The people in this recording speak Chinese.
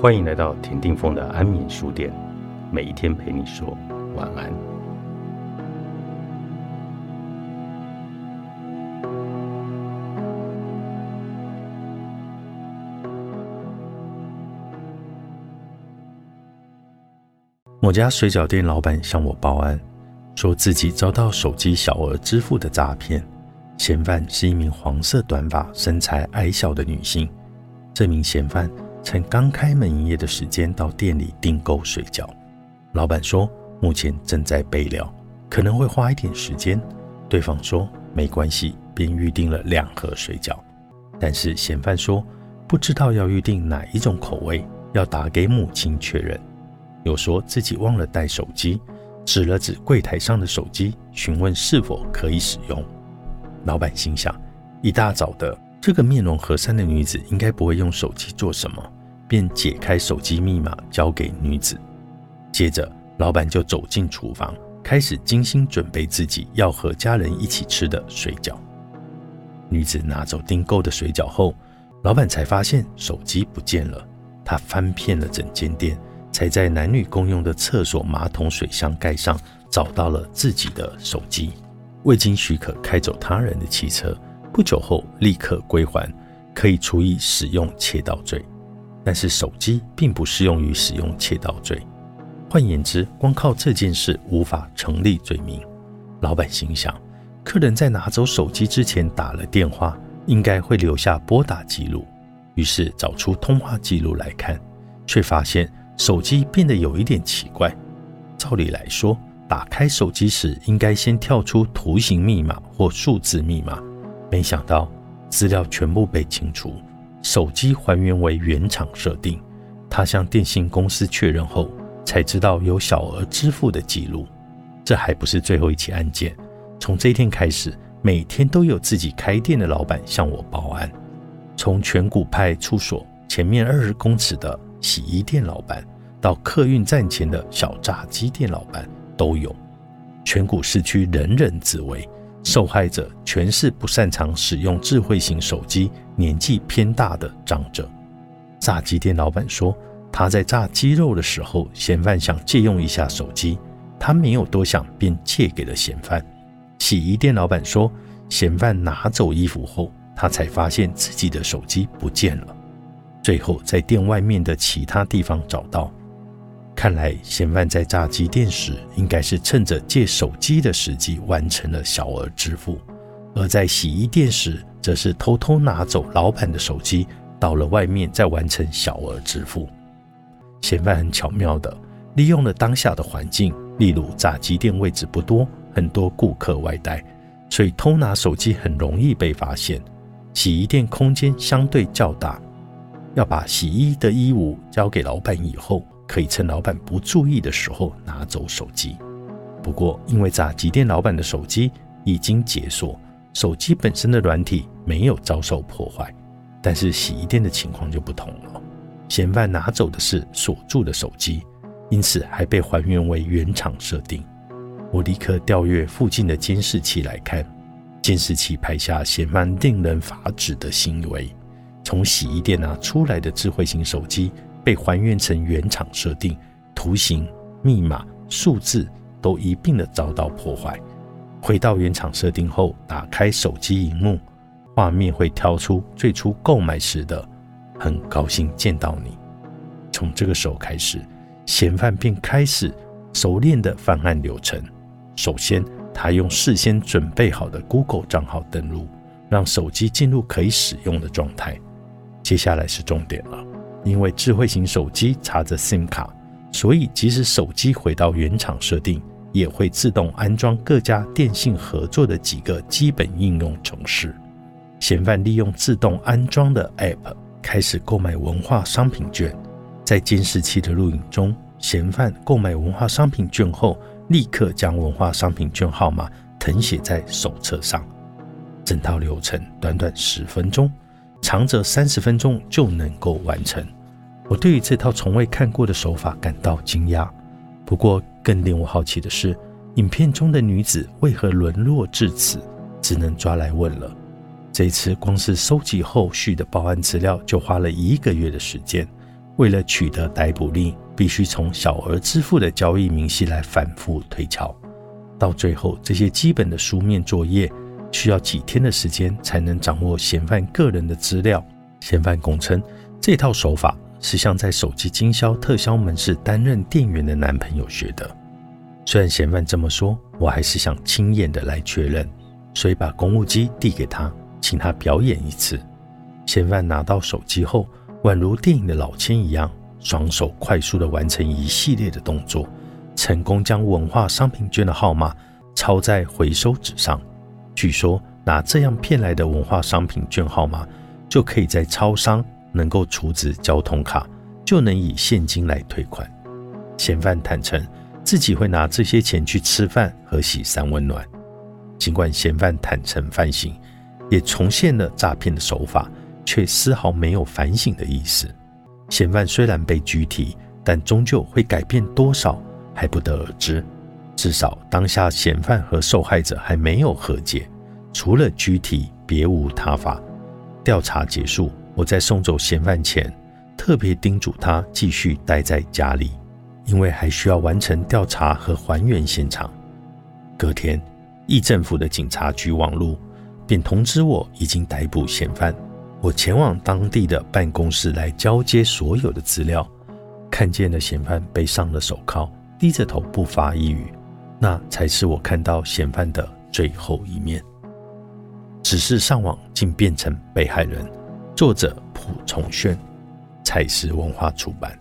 欢迎来到田定峰的安眠书店，每一天陪你说晚安。某家水饺店老板向我报案，说自己遭到手机小额支付的诈骗。嫌犯是一名黄色短发、身材矮小的女性。这名嫌犯趁刚开门营业的时间到店里订购水饺。老板说目前正在备料，可能会花一点时间。对方说没关系，便预定了两盒水饺。但是嫌犯说不知道要预定哪一种口味，要打给母亲确认。又说自己忘了带手机，指了指柜台上的手机，询问是否可以使用。老板心想：一大早的，这个面容和善的女子应该不会用手机做什么，便解开手机密码交给女子。接着，老板就走进厨房，开始精心准备自己要和家人一起吃的水饺。女子拿走订购的水饺后，老板才发现手机不见了。他翻遍了整间店，才在男女共用的厕所马桶水箱盖上找到了自己的手机。未经许可开走他人的汽车，不久后立刻归还，可以处以使用窃盗罪。但是手机并不适用于使用窃盗罪。换言之，光靠这件事无法成立罪名。老板心想，客人在拿走手机之前打了电话，应该会留下拨打记录。于是找出通话记录来看，却发现手机变得有一点奇怪。照理来说，打开手机时，应该先跳出图形密码或数字密码，没想到资料全部被清除，手机还原为原厂设定。他向电信公司确认后，才知道有小额支付的记录。这还不是最后一起案件，从这一天开始，每天都有自己开店的老板向我报案。从全谷派出所前面二十公尺的洗衣店老板，到客运站前的小炸鸡店老板。都有，全谷市区人人自危，受害者全是不擅长使用智慧型手机、年纪偏大的长者。炸鸡店老板说，他在炸鸡肉的时候，嫌犯想借用一下手机，他没有多想，便借给了嫌犯。洗衣店老板说，嫌犯拿走衣服后，他才发现自己的手机不见了，最后在店外面的其他地方找到。看来，嫌犯在炸鸡店时，应该是趁着借手机的时机完成了小额支付；而在洗衣店时，则是偷偷拿走老板的手机，到了外面再完成小额支付。嫌犯很巧妙的利用了当下的环境，例如炸鸡店位置不多，很多顾客外带，所以偷拿手机很容易被发现。洗衣店空间相对较大，要把洗衣的衣物交给老板以后。可以趁老板不注意的时候拿走手机。不过，因为炸鸡店老板的手机已经解锁，手机本身的软体没有遭受破坏。但是洗衣店的情况就不同了，嫌犯拿走的是锁住的手机，因此还被还原为原厂设定。我立刻调阅附近的监视器来看，监视器拍下嫌犯令人发指的行为：从洗衣店拿出来的智慧型手机。被还原成原厂设定，图形、密码、数字都一并的遭到破坏。回到原厂设定后，打开手机荧幕，画面会跳出最初购买时的“很高兴见到你”。从这个时候开始，嫌犯便开始熟练的犯案流程。首先，他用事先准备好的 Google 账号登录，让手机进入可以使用的状态。接下来是重点了。因为智慧型手机插着 SIM 卡，所以即使手机回到原厂设定，也会自动安装各家电信合作的几个基本应用程式。嫌犯利用自动安装的 App 开始购买文化商品券。在监视器的录影中，嫌犯购买文化商品券后，立刻将文化商品券号码誊写在手册上。整套流程短短十分钟。长则三十分钟就能够完成。我对于这套从未看过的手法感到惊讶。不过，更令我好奇的是，影片中的女子为何沦落至此？只能抓来问了。这次，光是收集后续的报案资料就花了一个月的时间。为了取得逮捕令，必须从小额支付的交易明细来反复推敲，到最后，这些基本的书面作业需要几天的时间才能掌握嫌犯个人的资料。嫌犯供称，这套手法是向在手机经销特销门市担任店员的男朋友学的。虽然嫌犯这么说，我还是想亲眼的来确认，所以把公务机递给他，请他表演一次。嫌犯拿到手机后，宛如电影的老千一样，双手快速的完成一系列的动作，成功将文化商品券的号码抄在回收纸上。据说拿这样骗来的文化商品券号码，就可以在超商能够储值交通卡，就能以现金来退款。嫌犯坦诚自己会拿这些钱去吃饭和洗三温暖。尽管嫌犯坦诚犯行，也重现了诈骗的手法。却丝毫没有反省的意思。嫌犯虽然被拘提，但终究会改变多少还不得而知。至少当下嫌犯和受害者还没有和解，除了拘提别无他法。调查结束，我在送走嫌犯前，特别叮嘱他继续待在家里，因为还需要完成调查和还原现场。隔天，义政府的警察局网路便通知我已经逮捕嫌犯。我前往当地的办公室来交接所有的资料，看见了嫌犯被上了手铐，低着头不发一语，那才是我看到嫌犯的最后一面。只是上网竟变成被害人。作者蒲崇炫，蔡氏文化出版。